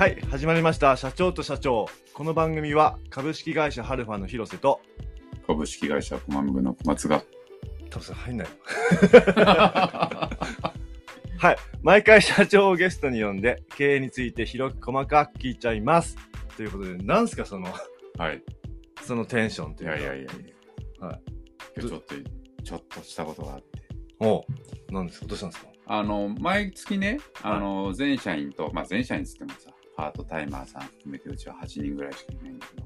はい、始まりました。社長と社長。この番組は株式会社ハルファの広瀬と、株式会社コマムグの小松が。多分それ入んないよ。はい。毎回社長をゲストに呼んで、経営について広く細かく聞いちゃいます。ということで、なんすかその、はい。そのテンションといいうか。やいやいやいや。はい。今日ちょっと、ちょっとしたことがあって。おう何ですかどうしたんですか？あの、毎月ね、あの、全社員と、まあ全社員つってもさ、パートタイマーさん含めてうちは8人ぐらいしかいないんだけ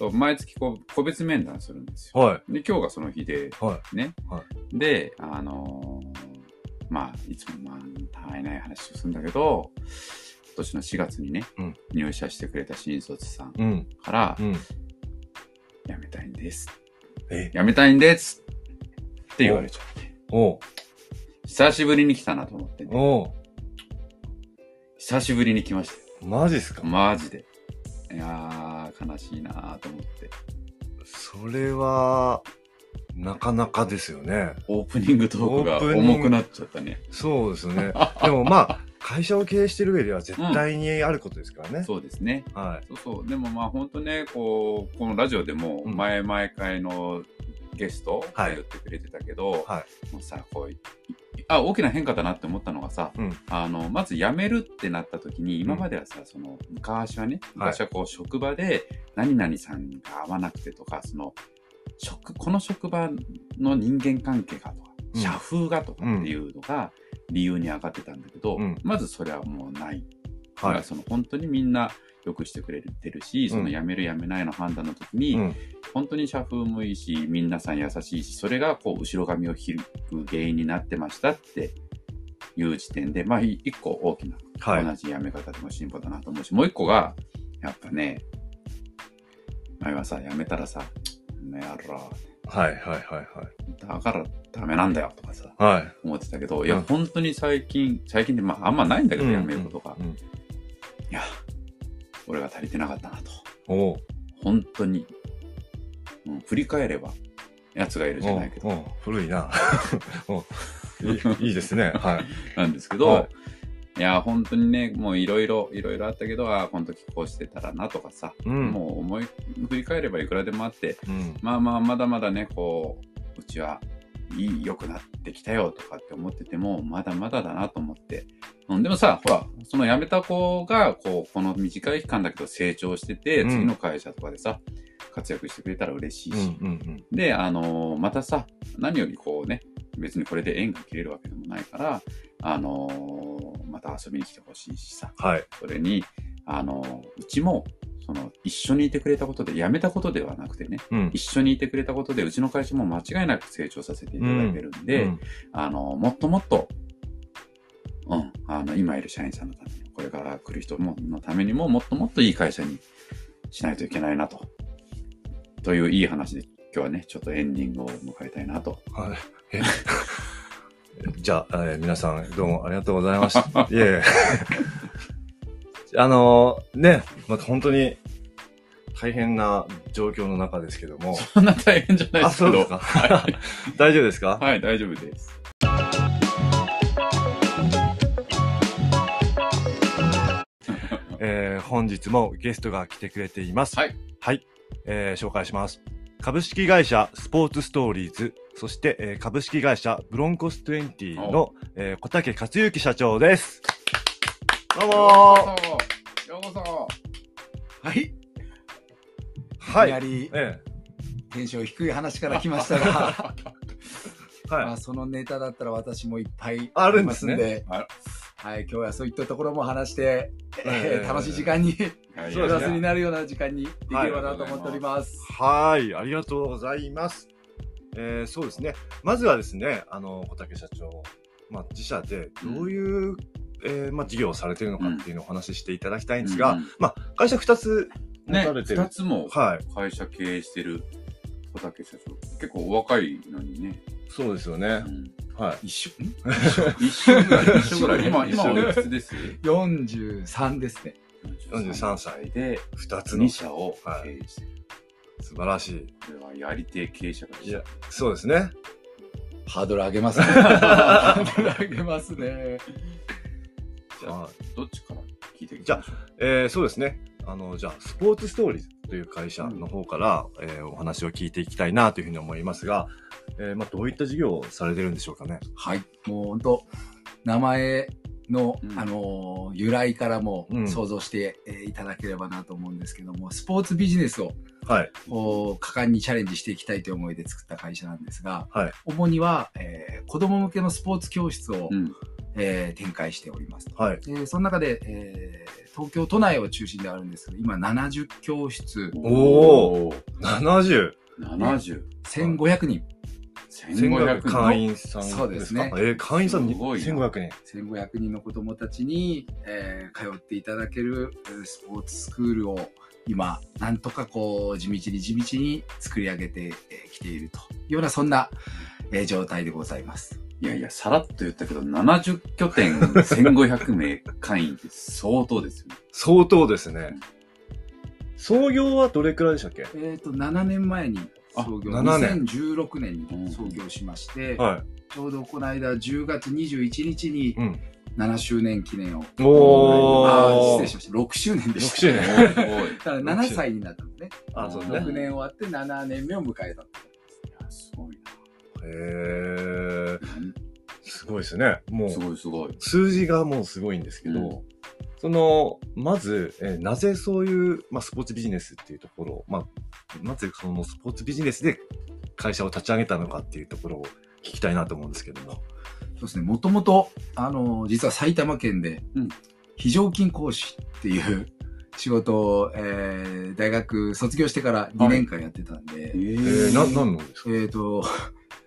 ど、うん。毎月こう、個別面談するんですよ。はで、今日がその日で、い。はね。はで、あのーまあ、いつもまあ、たわいない話をするんだけど、今年の4月にね、うん入社してくれた新卒さんい。うん。から、うん。辞めたいんです。え？辞めたいんですって言われちゃって。久しぶりに来たなと思ってね。久しぶりに来ましたマジっすか？よ。マジで。いやー、悲しいなと思って。それは、なかなかですよね。オープニングトークが重くなっちゃったね。そうですよね。でもまあ、会社を経営してる上では絶対にあることですからね。そうですね。はい。そうそう。でもまあ本当ね、こう、このラジオでもうん前々回のゲストがはい言ってくれてたけど、はもうさ、こうい、あ、大きな変化だなって思ったのがさ、うん。あの、まず辞めるってなった時に、今まではさ、その、昔はね、昔はこう、職場で、何々さんが合わなくてとか、その、職、この職場の人間関係がとか、うん。社風がとかっていうのが理由に上がってたんだけど、うん。まずそれはもうない。だかはい。らその本当にみんなよくしてくれてるし、その辞める辞めないの判断の時に、うん。本当に社風もいいし、皆さん優しいし、それがこう後ろ髪を引く原因になってましたっていう時点で、まあい一個大きな、はい。同じ辞め方でも進歩だなと思うし、もう一個が、やっぱね、前はさ、辞めたらさ、ねやろ、はい。はい。はい。だからダメなんだよとかさ、はい。はい。思ってたけど、いや、うん本当に最近、最近でまああんまないんだけど、うん辞めることが。うんいや、俺が足りてなかったなと。おう。本当に、うん、振り返れば、奴がいるじゃないけど、古いな。いい いいですね。はい。なんですけど、、はいや、本当にね、もういろいろ、いろいろあったけど、あこの時こうしてたらなとかさ、うん。もう思い、振り返ればいくらでもあって、うん。まあまあ、まだまだね、こう、うちはいい、良くなってきたよとかって思ってても、まだまだだなと思って。うん、でもさ、ほら、その辞めた子が、こう、この短い期間だけど成長してて、うん次の会社とかでさ、活躍してくれたら嬉しいし、うん。うん。で、あのーまたさ、何よりこうね、別にこれで縁が切れるわけでもないから、あのーまた遊びに来てほしいしさ、はい。それに、あのーうちも、その、一緒にいてくれたことで、辞めたことではなくてね、うん。一緒にいてくれたことで、うちの会社も間違いなく成長させていただいてるんで、うんあのーもっともっと、うん、あの、今いる社員さんのために、これから来る人ものためにも、もっともっといい会社にしないといけないなと。といういい話で、今日はね、ちょっとエンディングを迎えたいなと。はい。え じゃあ、えー皆さん、どうもありがとうございました。いえ。あのーね、また本当に大変な状況の中ですけども。そんな大変じゃないであ、すけど。そうですか。はい、大丈夫ですか？はい、大丈夫です。えー本日もゲストが来てくれています。はい。はい。えー紹介します。株式会社スポーツストーリーズ、そして、えー株式会社ブロンコス20の、えー小竹克之社長です。どうもーようこそ。はい。はいい。きなりえテンション低い話から来ましたが、え はい。まあそのネタだったら私もいっぱいあるんですねありますんであはい、今日はそういったところも話して、えええー楽しい時間に、プラスになるような時間にできればなと思っております。はい。ありがとうございます。えーそうですね。まずはですね、あの、小竹社長、まあ、自社でどういう、えーまあ、事業をされているのかっていうのをお話ししていただきたいんですが、うんうんまあ、会社2つ持ね、たれてる。二つもはい。会社経営してる小竹社長。結構お若いのにね。そうですよねう。んはい。一緒一緒ぐらい、一緒ぐらい。今、今おいくつです？43ですね。43歳で、2つの2社を経営してる。素晴らしい。これはやり手経営者がいや、そうですね。ハードル上げますね。ハードル上げますね。じゃあはどっちから聞いていきじゃましょう？えーそうですね。あの、じゃあ、スポーツストーリーズという会社の方から、えーお話を聞いていきたいなというふうに思いますが、えーまあ、どういった事業をされてるんでしょうかね？はい。もう本当名前の、うんあのー由来からもうん想像して、えーいただければなと思うんですけども、スポーツビジネスをはい。こう果敢にチャレンジしていきたいという思いで作った会社なんですが、はい。主には、えー子供向けのスポーツ教室を、うん。えー展開しております。はい。でその中で、えー東京都内を中心ではあるんですけど、今70教室、おー70。70。1500人、1500人。会員さんそうですねえー会員さんにすごいな1500人。1500人の子供たちに、えー通っていただけるえースポーツスクールを今、なんとかこう、地道に地道に作り上げてえーきているというような、そんな、えー状態でございます。いやいや、さらっと言ったけど、70拠点1500名会員って相当ですよね。相当ですね。創業はどれくらいでしたっけ？えっ、と、7年前に創業、あ7年2016年に創業しまして、はい。ちょうどこの間10月21日にうん。7周年記念を。おーあー失礼しました。6周年でした。6周年 だから7歳になったんですね。あ、そうね6ね。年終わって7年目を迎えた。や、すごいへー。な。すごいですね。もすう、ごいすごい。数字がもうすごいんですけど、うんその、まず、えーなぜそういう、まあ、スポーツビジネスっていうところを、まあ、なぜそのスポーツビジネスで会社を立ち上げたのかっていうところを聞きたいなと思うんですけども。そうですね。もともと、あの、実は埼玉県でうん、非常勤講師っていう仕事を、えー大学卒業してから2年間やってたんで、ええー、な、なんなんですか？えっ、と、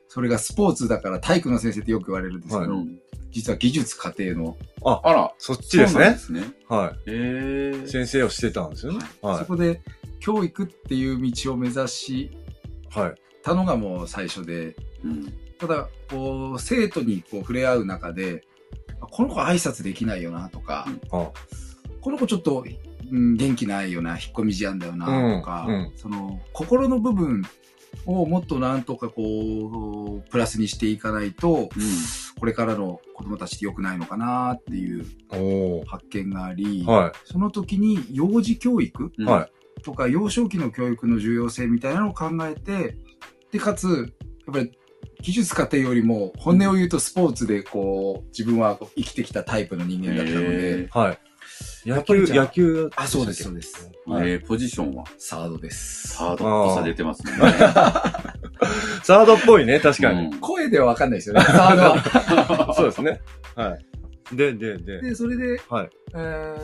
それがスポーツだから体育の先生ってよく言われるんですけど、は実は技術家庭の、あら、そっちですね。すね。はえい。先生をしてたんですよね。はそこで教育っていう道を目指しい。はい。たのがもう最初で、うん。ただ、こう、生徒にこう触れ合う中で、あこの子挨拶できないよなとか、あこの子ちょっと、うん、元気ないよな、引っ込み思案だよなとか、うんうんその、心の部分をもっとなんとかこう、プラスにしていかないと、これからの子供たちって良くないのかなっていう。発見があり、はその時に幼児教育。とか幼少期の教育の重要性みたいなのを考えて、で、かつ、やっぱり技術家庭よりも本音を言うとスポーツでこう、自分は生きてきたタイプの人間だったので、えはい。野球、野球。あ、そうです、そうです。ーはいえーポジションは？サードです。サードっぽさ出てますね。サードっぽいね、確かに。うん声ではわかんないですよね、サードは。そうですね。はい。で、で、で。で、それで、はい。え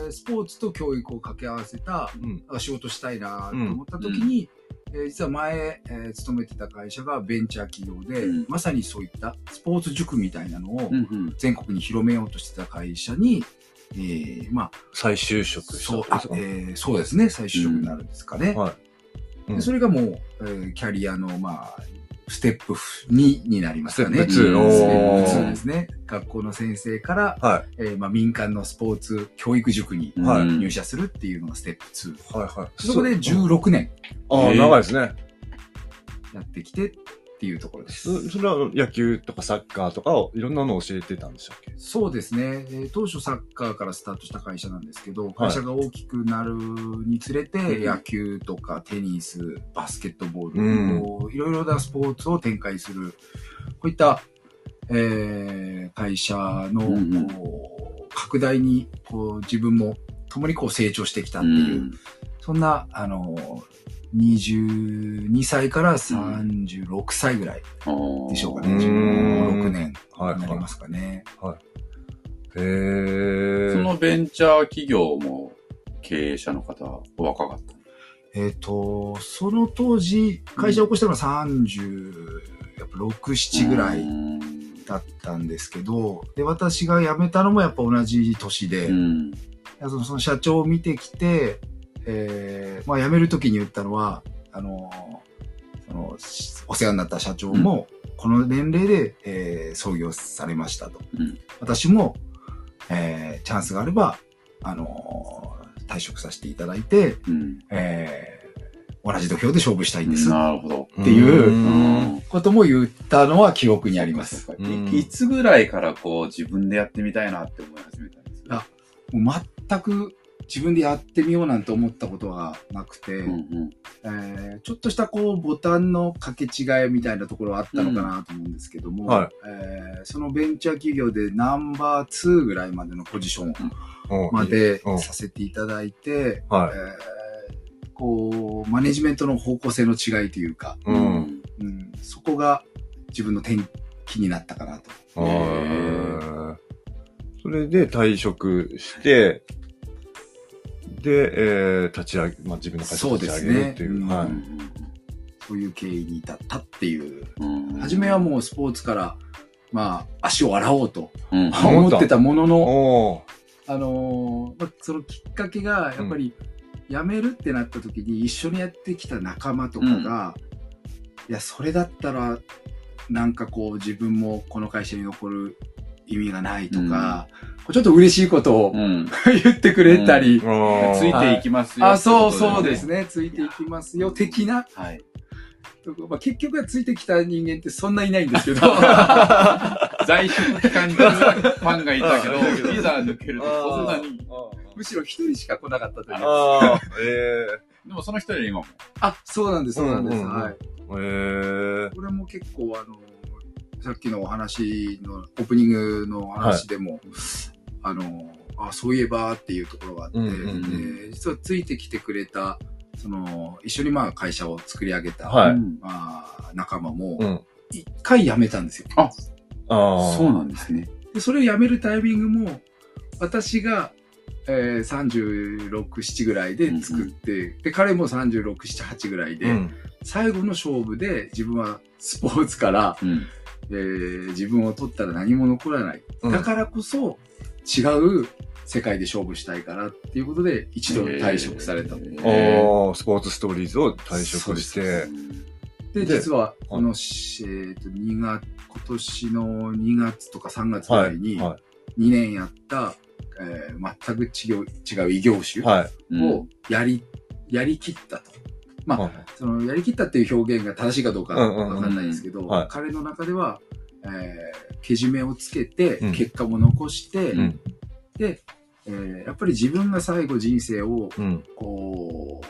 ースポーツと教育を掛け合わせたうん。あ仕事したいなと思った時に、えー実は前、えー勤めてた会社がベンチャー企業で、うんまさにそういったスポーツ塾みたいなのをうんうん。全国に広めようとしてた会社に、えーまあ、再就職そうえーそうですね、再就職になるんですかね。はい。うんでそれがもう、えーキャリアの、まあ、ステップ2になりますかね。ステップ2ステッおープ2ですね。学校の先生から、はえーまあ、民間のスポーツ教育塾に入社するっていうのがステップ2。い。はい、はい。そこで16年ああ、えー長いですね。やってきてっていうところです。そそれは野球とかサッカーとかをいろんなのを教えてたんでしたっけ？そうですね、えー当初サッカーからスタートした会社なんですけど、会社が大きくなるにつれて、うん。野球とかテニス、バスケットボール、うん。いろいろなスポーツを展開する、こういった、えー会社の、うん拡大にこう自分も共にこう成長してきたっていう、そんな、あの、22歳から36歳ぐらいでしょうかね。うん15、6年はい、はになりますかね。い。へえ。そのベンチャー企業も経営者の方はお若かった？えっ、と、その当時、会社を起こしたのは36、7ぐらいうんだったんですけど、で、私が辞めたのもやっぱ同じ年で、うん。そのその社長を見てきて、えーまあ辞める時に言ったのは、あの、その、お世話になった社長も、この年齢で、えー創業されましたと。うん私も、えーチャンスがあれば、あの退職させていただいて、うん。えー同じ土俵で勝負したいんです。なるほど。っていううんことも言ったのは記憶にあります。いいつぐらいからこう自分でやってみたいなって思い始めたんですか？あもう全く自分でやってみようなんて思ったことはなくて、うんうんえーちょっとしたこうボタンの掛け違いみたいなところはあったのかなと思うんですけども、はいえーそのベンチャー企業でナンバー2ぐらいまでのポジションうんまでうんさせていただいて、はい。えーこう、マネジメントの方向性の違いというか、うん。うん、そこが自分の転機になったかなと。それで退職して、で、えー、立ち上げ、まあ、自分の会社を立ち上げるっていう。そうですねはい。そういう経緯に至ったっていう。うん初めはもうスポーツから、まあ、足を洗おうとうん思ってたものの、おーあのーまあ、そのきっかけが、やっぱり、辞めるってなった時に一緒にやってきた仲間とかが、いや、それだったら、なんかこう自分もこの会社に残る意味がないとか、こうちょっと嬉しいことをうん。言ってくれたり、ついていきますよ。あ、そうそうです。ね、ついていきますよ、的な。はい。まあ、結局はついてきた人間ってそんないないんですけど、在職期間にファンがいたけど、いざ抜けるとこんなに。むしろ一人しか来なかったという。ああ、えでもその一人で今も。あ、そうなんです、そうなんです。うんうんうんはい。ー、えー、これも結構あの、さっきのお話の、オープニングの話でも、あの、あ、そういえばっていうところがあって、うんうんうんで実はついてきてくれた、その、一緒にまあ会社を作り上げた、はいうんまあ、仲間もう、ん。一回辞めたんですよ。ああ。そうなんですね。で、それを辞めるタイミングも、私が、えー、36、7ぐらいで作って、で、彼も36、7、8ぐらいで、うん。最後の勝負で自分はスポーツから、うん。えー自分を取ったら何も残らない。うんだからこそ違う世界で勝負したいからっていうことで一度退職されたと。へーおースポーツストーリーズを退職して、で、で実はこの、しえーと2月、今年の2月とか3月ぐらいには2年やった、えー全く違う違う異業種い。はい。うんをやり、やりきったと。まあはいそのやりきったっていう表現が正しいかどうかうんうんうんわかんないですけど、はい彼の中では、えーけじめをつけてうん、結果も残して、うん。で、えーやっぱり自分が最後人生をうん。こ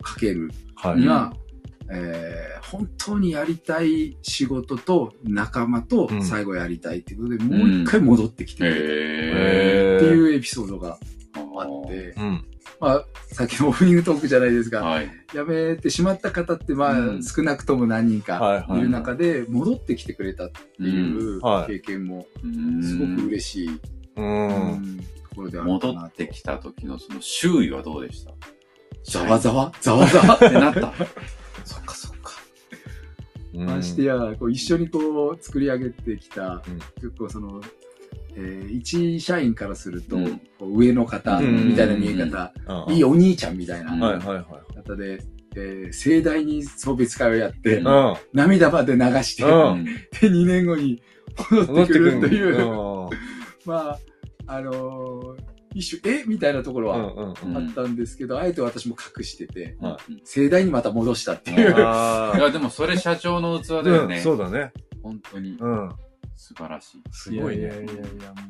う、かけるはい。には、えー本当にやりたい仕事と仲間とうん最後やりたいっていうことで、もう一回戻ってきてくれるへってう。いうエピソードがーあって、うん。まあ、さっきのオープニングトークじゃないですが、はい。辞めてしまった方って、まあ、うん。少なくとも何人かはいる中で、戻ってきてくれたっていう経験も、うん。すごく嬉しい、う。うんんところであるか戻なと。ってきた時のその周囲はどうでした？ざわざわ？ざわざわ？ってなった。そっかそっか。うん。ましてや、こう一緒にこう作り上げてきた、うん。結構その、えー一社員からすると、上の方うんみたいな見え方、いいお兄ちゃんみたいなうんはいはいはい。方で、えー盛大に送別会をやって。涙まで流して、うんで、2年後に戻ってくるという、うん まあ、あのー一種、え？みたいなところは。あったんですけど、あえて私も隠してて、は盛大にまた戻したっていう。あ いや、でもそれ社長の器あ。だよね。うんそうだね。本当にうん。素晴らしい。すごいね。やいやいやいや、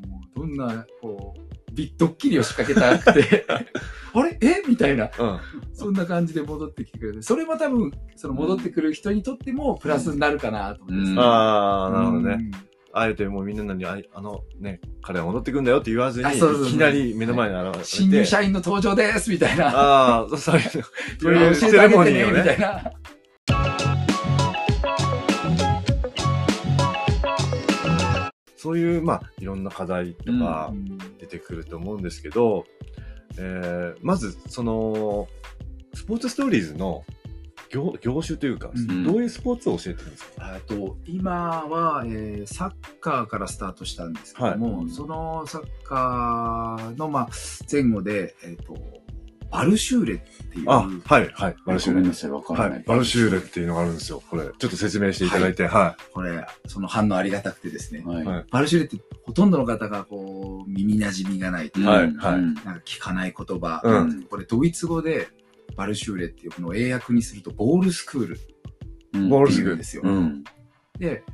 もう、どんな、こう、ビッドッキリを仕掛けたくて、あれ？え？みたいな、うん。そんな感じで戻ってきてくれて、それも多分、その戻ってくる人にとってもプラスになるかなと思うんああ、なるほどね。うんあえてもうみんなに、ああのね、彼は戻ってくんだよって言わずに、そうそうそうきなり目の前に現れて。新入社員の登場ですみたいな。ああ、そういう、そういう教セレモニーをねねみたい。な。そういう、まあ、いろんな課題とかうん出てくると思うんですけど、えー、まず、その、スポーツストーリーズの業業種というか、うん。どういうスポーツを教えてるんですか？あと今は、えーサッカーからスタートしたんですけども、はい。そのサッカーの、まあ、前後で、えっとバルシューレっていう、あ、はい、はい。バルシューレごめんな。さい、わからない。はい。バルシューレっていうのがあるんですよ。これ、ちょっと説明していただいて、はこれ、その反応ありがたくてですね、はい。はいバルシューレってほとんどの方がこう耳馴染みがないというか、はいうんはいうんなんか聞かない言葉、うんこれドイツ語でバルシューレっていうこの英訳にするとボールスクールうんボールっていうんですよ。うん。で、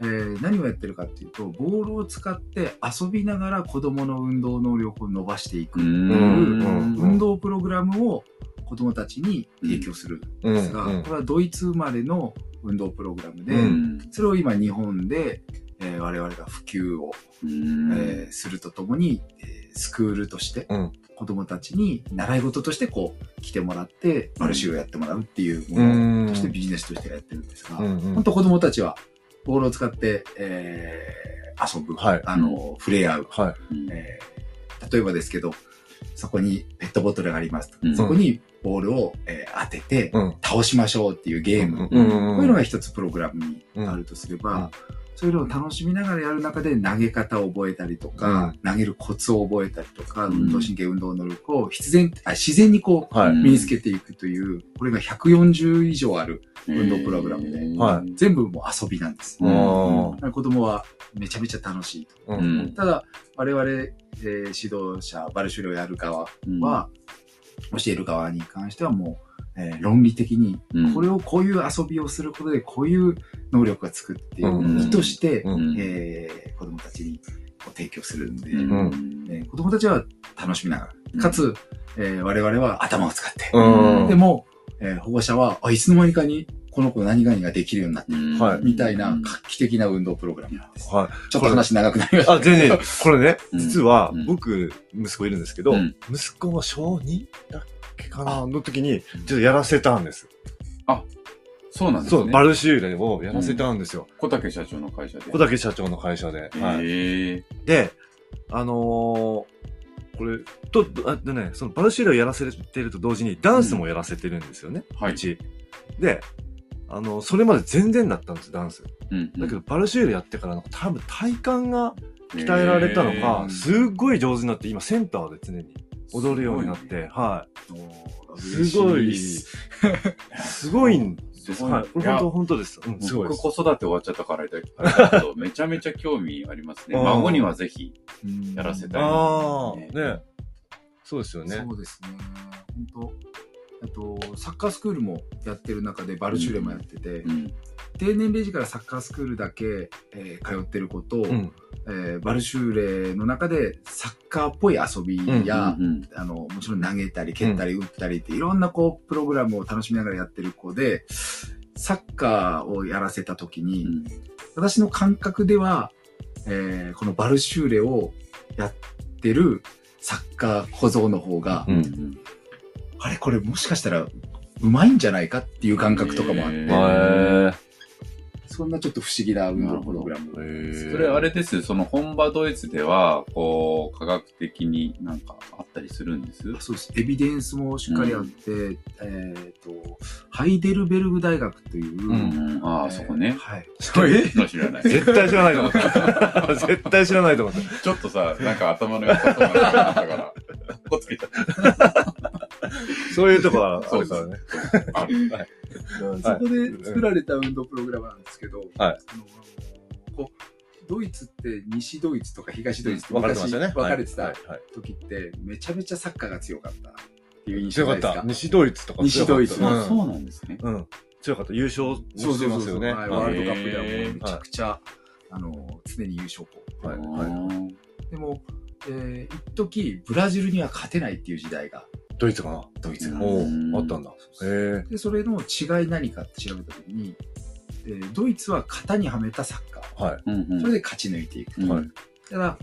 えー何をやってるかっていうと、ボールを使って遊びながら子供の運動能力を伸ばしていくうっていううん運動プログラムを子供たちに提供するんですが、これはドイツ生まれの運動プログラムで、うん。それを今日本で、えー我々が普及を、うん。えーするとともに、えースクールとしてうん。子供たちに習い事としてこう来てもらってバルシューをやってもらうっていうものとしてビジネスとしてやってるんですが、うんうん。本当子供たちはボールを使って、えー遊ぶ、はい。あの、触れ合う、はい。うんえー例えばですけど、そこにペットボトルがありますと、うん。そこにボールを、えー当ててうん。倒しましょうっていうゲーム、こういうのが一つプログラムにあるとすれば、うんそういうのを楽しみながらやる中で投げ方を覚えたりとか、投げるコツを覚えたりとか、うん。運動神経運動能力を必然あ自然にこうはい。うん。身につけていくという、これが140以上ある運動プログラムでは全部もう遊びなんです。うん。子供はめちゃめちゃ楽しいと。ーううん。ん。ただ、我々、えー指導者、バルシュレをやる側は、教える側に関してはもう、えー論理的に、うん。これをこういう遊びをすることで、こういう能力がつくっていううん。意図して、うん。えー子供たちにこう提供するんで、うん。えー子供たちは楽しみながら、かつ、えー我々は頭を使って、うん。でも、えー保護者は、あ、いつの間にかにこの子何々ができるようになってる、はい。みたいな画期的な運動プログラムなんです。はい。ちょっと話長くなりました。あ、全然、これね、うん。実はうん。僕、息子いるんですけど、うん。息子は小 2? だっけかなの時に、ちょっとやらせたんです。そうなんですね。そう、バルシューレをやらせたんですよ。小竹社長の会社で。小竹社長の会社で。はい。で、あのーこれ、と、あでね、そのバルシューレをやらせてると同時に、ダンスもやらせてるんですよね。はいうち。で、あの、それまで全然だったんです、ダンス。うんだけど、バルシューレやってから、多分体幹が鍛えられたのへか、ーすっごい上手になって、今センターで常に踊るようになって、はい。すごい、すごいんです。すごいはい。これ本当、本当です。うん、すごい。僕子育て終わっちゃったからだけど、めちゃめちゃ興味ありますね。うん孫にはぜひうんやらせたい。ああ、ねね。そうですよね。そうですね。本当あと、サッカースクールもやってる中で、バルシュレもやってて、うん。低年齢児からサッカースクールだけ、えー通ってる子と、うん。えーバルシューレの中でサッカーっぽい遊びや、うんあの、もちろん投げたり蹴ったり打ったりっていろんなこう、プログラムを楽しみながらやってる子で、サッカーをやらせた時に、うん私の感覚では、えーこのバルシューレをやってるサッカー小僧の方が、うんうんあれこれもしかしたらうまいんじゃないかっていう感覚とかもあって、へへーーそんなちょっと不思議な運動プログラム。へーそれあれです。その本場ドイツでは、こう、科学的になんかあったりするんです？そうです。エビデンスもしっかりあって、えっ、と、ハイデルベルグ大学という、うん。ああ、そこね。はい。え？知らない。絶対知らないと思った。絶対知らないと思った。ちょっとさ、なんか頭の良さそうなったから、かっこつけちゃった。そういうとこはあそうです。るからね。そこで作られた運動プログラムなんですけど、はい。あのこうドイツって西ドイツとか東ドイツって分かれてましたね。分かれてた時ってめちゃめちゃサッカーが強かったっていう印強かった。象ですか？西ドイツとか西ドイツ。強かったあそうなんですね。うん。うん。強かった。優勝もそうしてそうそうそう、ますよね。はい、ワールドカップではもうめちゃくちゃ、あの常に優勝校はい。はい。でも、えー、一時ブラジルには勝てないっていう時代がドイツかな？ドイツが、あったんだ。へえ。でそれの違い何かって調べた時に、えードイツは型にはめたサッカー。はい。それで勝ち抜いていく、うん。はい。ただ、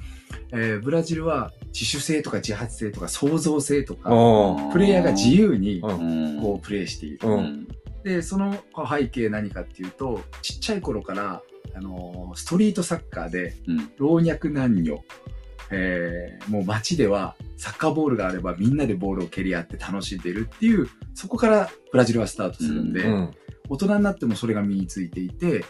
えーブラジルは自主性とか自発性とか創造性とかあプレイヤーが自由にこうプレイしている、でその背景何かっていうとちっちゃい頃から、あのーストリートサッカーでうん。老若男女、えーもう街ではサッカーボールがあればみんなでボールを蹴り合って楽しんでるっていうそこからブラジルはスタートするんで、うん。大人になってもそれが身についていて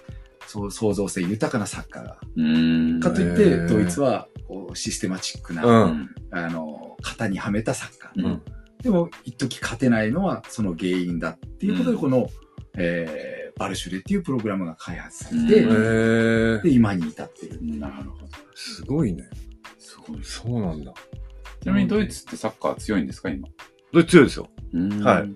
そう創造性豊かなサッカーがうんかといっへてードイツはこうシステマチックな、うん。あの型にはめたサッカー、うんでも一時勝てないのはその原因だっていうことでうんこの、えーバルシュレっていうプログラムが開発されうんて。で今に至ってるなるほど。すごいね。そうなんだ。ちなみにドイツってサッカー強いんですか、今？ドイツ強いですよ。うんはい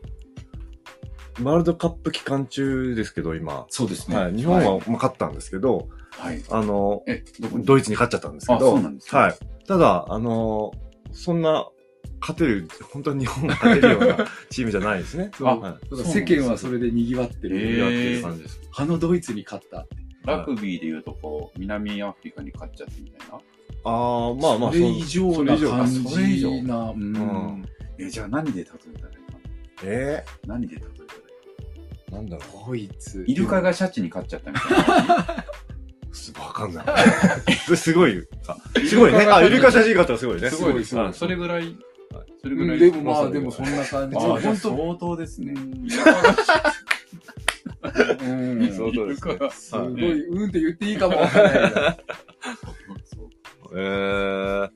ワールドカップ期間中ですけど、今。そうですね。はい。日本は、まあ、勝ったんですけど、はい。あの、え、ドイツに勝っちゃったんですけあど、そうなんですねはい。ただ、あの、そんな、勝てる、本当に日本が勝てるような チームじゃないですね。そうあはい。世間はそれで賑わってる。へーやってる感じです。あのドイツに勝った。ラグビーで言うと、こう、南アフリカに勝っちゃってみたいな。ああ、まあまあ、それ以上な感あそれ以上じな。ううんん。え、じゃあ何で例えたらいいかえ？何で例えたらいいー、なんだろドイツ。イルカがシャチに勝っちゃったみたいな。う。すわかんない。すごい。あすごいね。あ、イルカ写真買ったらすごいね。すごいです。はそれぐらい、それぐらい。うんでもまあ、まあでもそんな感じ。あ本当相当ですね。うんそうそうですすごい、うんって言っていいかもわかんないな。えー、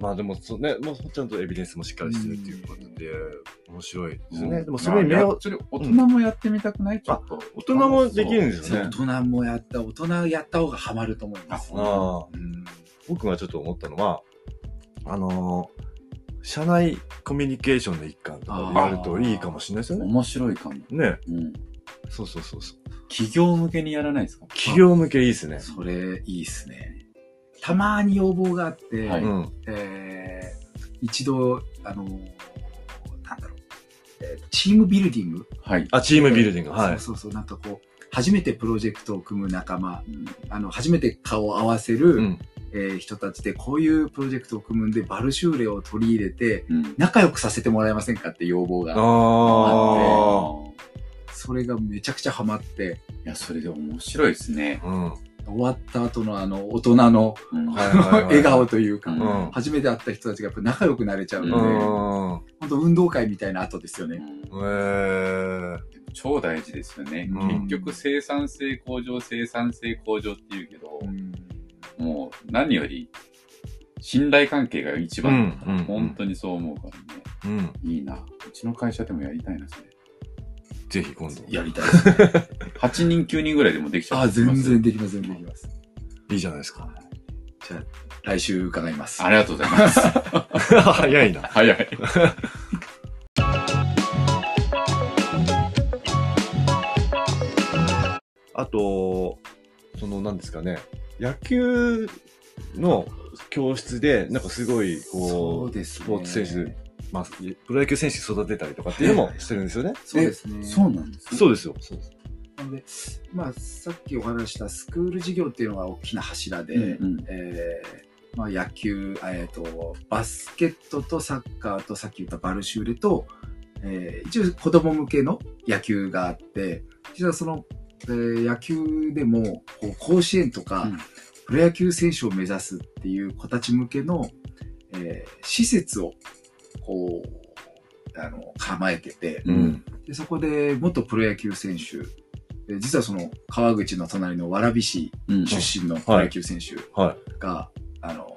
まあでも、そうね、もうちゃんとエビデンスもしっかりしてるっていうことで、面白いですね。でも、それに目を、それ、大人もやってみたくないちょっと。大人もできるんですよね。大人もやった、大人やった方がハマると思います。あうん僕がちょっと思ったのは、あのー社内コミュニケーションの一環とかでやるといいかもしれないですよね。面白いかも。ね。うん。そうそうそうそう。企業向けにやらないですか？企業向けいいですね。それ、いいっすね。たまに要望があって、はいうん。えー一度、あのーなんだろう、えーチームビルディング？はい。あ、チームビルディング。はい。そうそうそう、なんかこう、初めてプロジェクトを組む仲間、あの、初めて顔を合わせる、うん。えー人たちで、こういうプロジェクトを組むんで、バルシューレを取り入れて、うん。仲良くさせてもらえませんかって要望が。ああ。それがめちゃくちゃハマって、いや、それで面白いですね。うん。終わった後のあの、大人の笑顔というか、初めて会った人たちがやっぱ仲良くなれちゃううので、ん。本当運動会みたいな後ですよね。えー。超大事ですよね。うん結局生産性向上、生産性向上って言うけど、うんもう何より信頼関係が一番本当にそう思うからね。うん。いいな。うちの会社でもやりたいな、それ。ぜひ今度。やりたいですね。8人、9人ぐらいでもできちゃう。あ、全然できます、全然できます。いいじゃないですか。じゃあ、来週伺います。ありがとうございます。早いな。早い。あと、その、なんですかね、野球の教室で、なんかすごい、そこう、うね。スポーツ選手、まあ、プロ野球選手育てたりとかっていうのもしてるんですよね。そうですね。そうなんですねそうですよ。そうです。なので、まあ、さっきお話ししたスクール事業っていうのが大きな柱で、うんうんえーまあ、野球、えー、とバスケットとサッカーとさっき言ったバルシューレと、えー一応子供向けの野球があって実はその、えー野球でもこう甲子園とか、うんプロ野球選手を目指すっていう子たち向けの、えー施設をこうあの構えてて、うん。でそこで元プロ野球選手で実はその川口の隣の蕨市うん。出身のプロ野球選手はが、あのー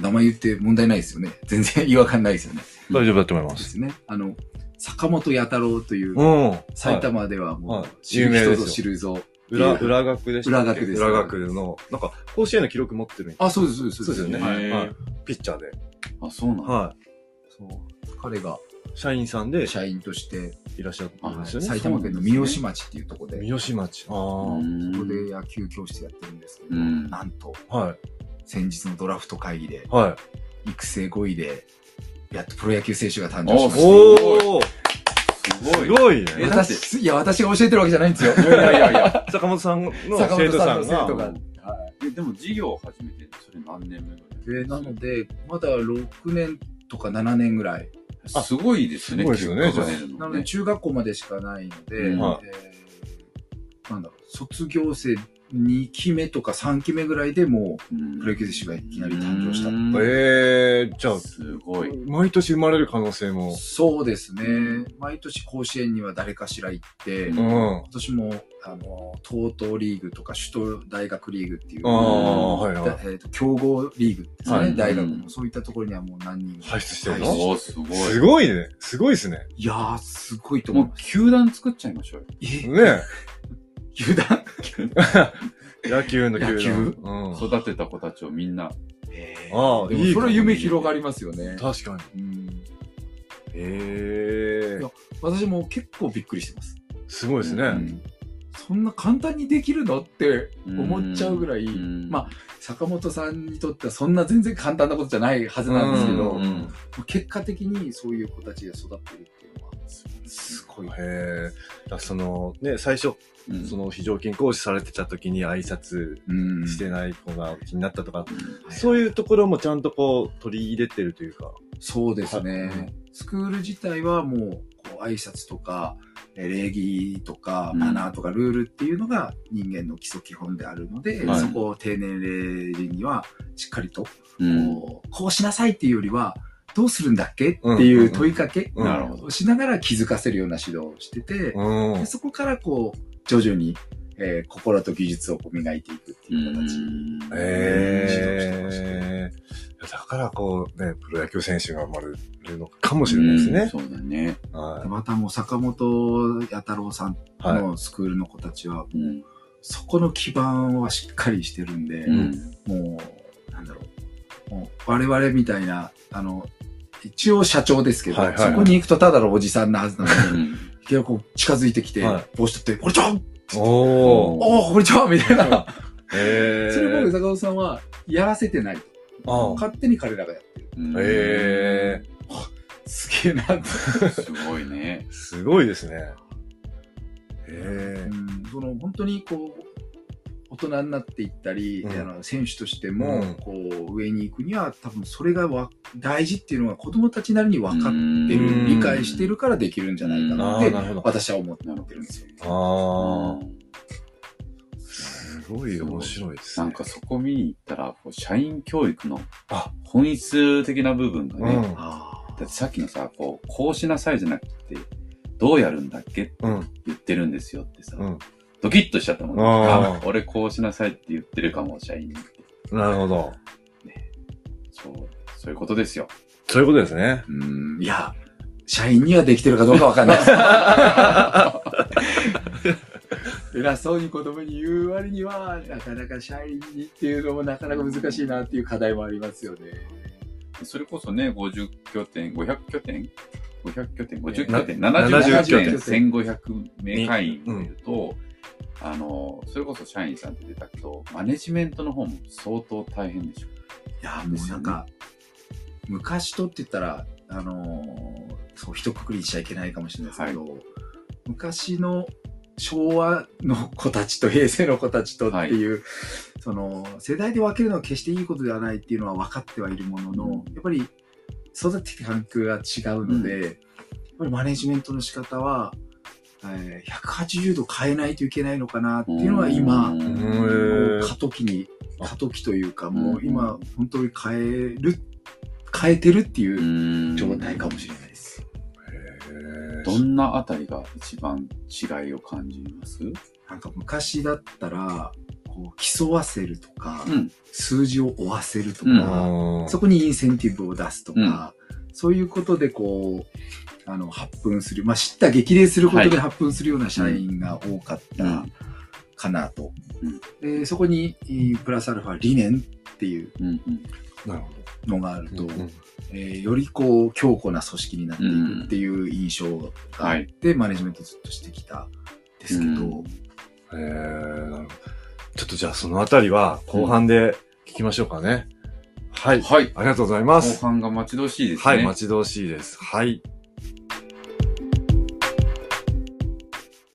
名前言って問題ないですよね。全然違和感ないですよね。い。大丈夫だと思いま。ですすね。あの、坂本弥太郎という、うん。埼玉ではもう、はい知る人ぞ知るぞ。裏、裏学でしたっけ？裏学です裏学の、なんか、甲子園の記録持ってるんあ、そうです、そうです。そうですよね。はい。ピッチャーで。あ、そうなんだ。はそう彼がい。社員さんで社員として、いらっしゃってるんですよね。埼玉県の三好町っていうところで、三好町。あうあ。んここで野球教室やってるんですけど、うんなんと、はい。先日のドラフト会議で、はい。育成5位で、やっとプロ野球選手が誕生しました。おーすごい。すごいね。えだって私、いや、私が教えてるわけじゃないんですよ。いやいやいや。坂本さんの坂生徒さ本さんが、生徒が。えでも事業を始めて、それ何年目ぐらい？で、なので、まだ6年とか7年ぐらい。あすごいですね、すごいですよね結果が出るなので。中学校までしかないので、うんはいえーなんだろう、卒業生2期目とか3期目ぐらいでもうんプロ野球選手がいきなり誕生したうんええー、じゃあ、すごい。毎年生まれる可能性も。そうですね。毎年甲子園には誰かしら行って、うんうん。今年も、あの、TOTO リーグとか首都大学リーグっていう、ああ、はいだはい。えーと強豪リーグですね、はい大学の、うんそういったところにはもう何人も輩出してるの？すごい。すごいね。すごいですね。いやー、すごいと思いもう。球団作っちゃいましょうよ。え、ね 球団？え。野球の球団。野球？うん。育てた子たちをみんな。えああでもそれは夢広がりますよね。確かに。うんへえいや。私も結構びっくりしてます。すごいですね。うんそんな簡単にできるの？って思っちゃうぐらい、うんまあ、坂本さんにとってはそんな全然簡単なことじゃないはずなんですけど、結果的にそういう子たちが育ってるっていうのは、すごい。へえ。だその、ね、最初、うんその非常勤講師されてた時に挨拶うんしてない子が気になったとか、うんそういうところもちゃんとこう取り入れてるというか。そうですはいね。スクール自体はもう、こう挨拶とか、えー礼儀とか、うんマナーとかルールっていうのが人間の基礎基本であるので、はいそこを低年齢時にはしっかりと、こうしなさいっていうよりは、どうするんだっけ？っていう問いかけをしながら気づかせるような指導をしてて、うんで。そこからこう、徐々に、えー心と技術をこう磨いていくっていう形。ええだからこうね、プロ野球選手が生まれるのかもしれないですね。うんそうだね。はまたもう坂本弥太郎さん。のスクールの子たちは、うん。そこの基盤はしっかりしてるんで、うん。もう、なんだろう。もう我々みたいな、あの、一応社長ですけど、はいはいはいそこに行くとただのおじさんなはずなのに、うんいきなりこう近づいてきて、はい帽子取って、これちゃんおお。おーこれちゃんみたいな。へえ。それ僕、坂本さんはやらせてない。勝手に彼らがやってる。うんへえ。すげえな。すごいね。すごいですね。へえ。うんその本当にこう大人になっていったり、うんあの選手としても、うんこう上に行くには多分それがわ大事っていうのが子供たちなりに分かってうんる理解してるからできるんじゃないかなって。私は思ってるんですよ。ああ、すごい面白いですね。なんかそこ見に行ったら、こう社員教育のあ本質的な部分がね、うん。あだってさっきのさ、こう、こうしなさいじゃなくて、どうやるんだっけってうん。言ってるんですよってさ、うん。ドキッとしちゃったもんね。あーあ、俺こうしなさいって言ってるかも、社員にって。なるほど。そう、そういうことですよ。そういうことですね。うんいや社員にはできてるかどうか分かんないです。偉そうに子供に言う割にはなかなか社員にっていうのもなかなか難しいなっていう課題もありますよね。それこそね、50拠点、500拠点 ?500 拠点、50な拠点、70 70拠点、拠点1500名会員をいると、あの、それこそ社員さんって出たけど、マネジメントの方も相当大変でしょ。いや、もうなんか、昔とって言ったら、あのーそう、一括りにしちゃいけないかもしれないですけど、昔の昭和の子たちと平成の子たちとっていう、その、世代で分けるのは決していいことではないっていうのは分かってはいるものの、うん。やっぱり育ってきた環境が違うので、やっぱりマネジメントの仕方は、えー180度変えないといけないのかなっていうのは今、過渡期に、過渡期というか、もううん今、本当に変える、変えてるっていううん。状態かもしれないです。どんなあたりが一番違いを感じます？なんか昔だったら、こう競わせるとか、うん。数字を追わせるとか、うん。そこにインセンティブを出すとか、そういうことでこう、あの、発奮する、まあ、知った激励することではい発奮するような社員が多かったうんかなと。うんで、そこに、えープラスアルファ理念っていうのがあると、ど。うんえーよりこう強固な組織になっていくっていう印象があって、マネジメントずっとしてきたんですけど、え、なるほど。ちょっとじゃあそのあたりは後半で聞きましょうかね。はい。はい。ありがとうございま後す。半が待ち遠しいですね。はい、待ち遠しいです。はい。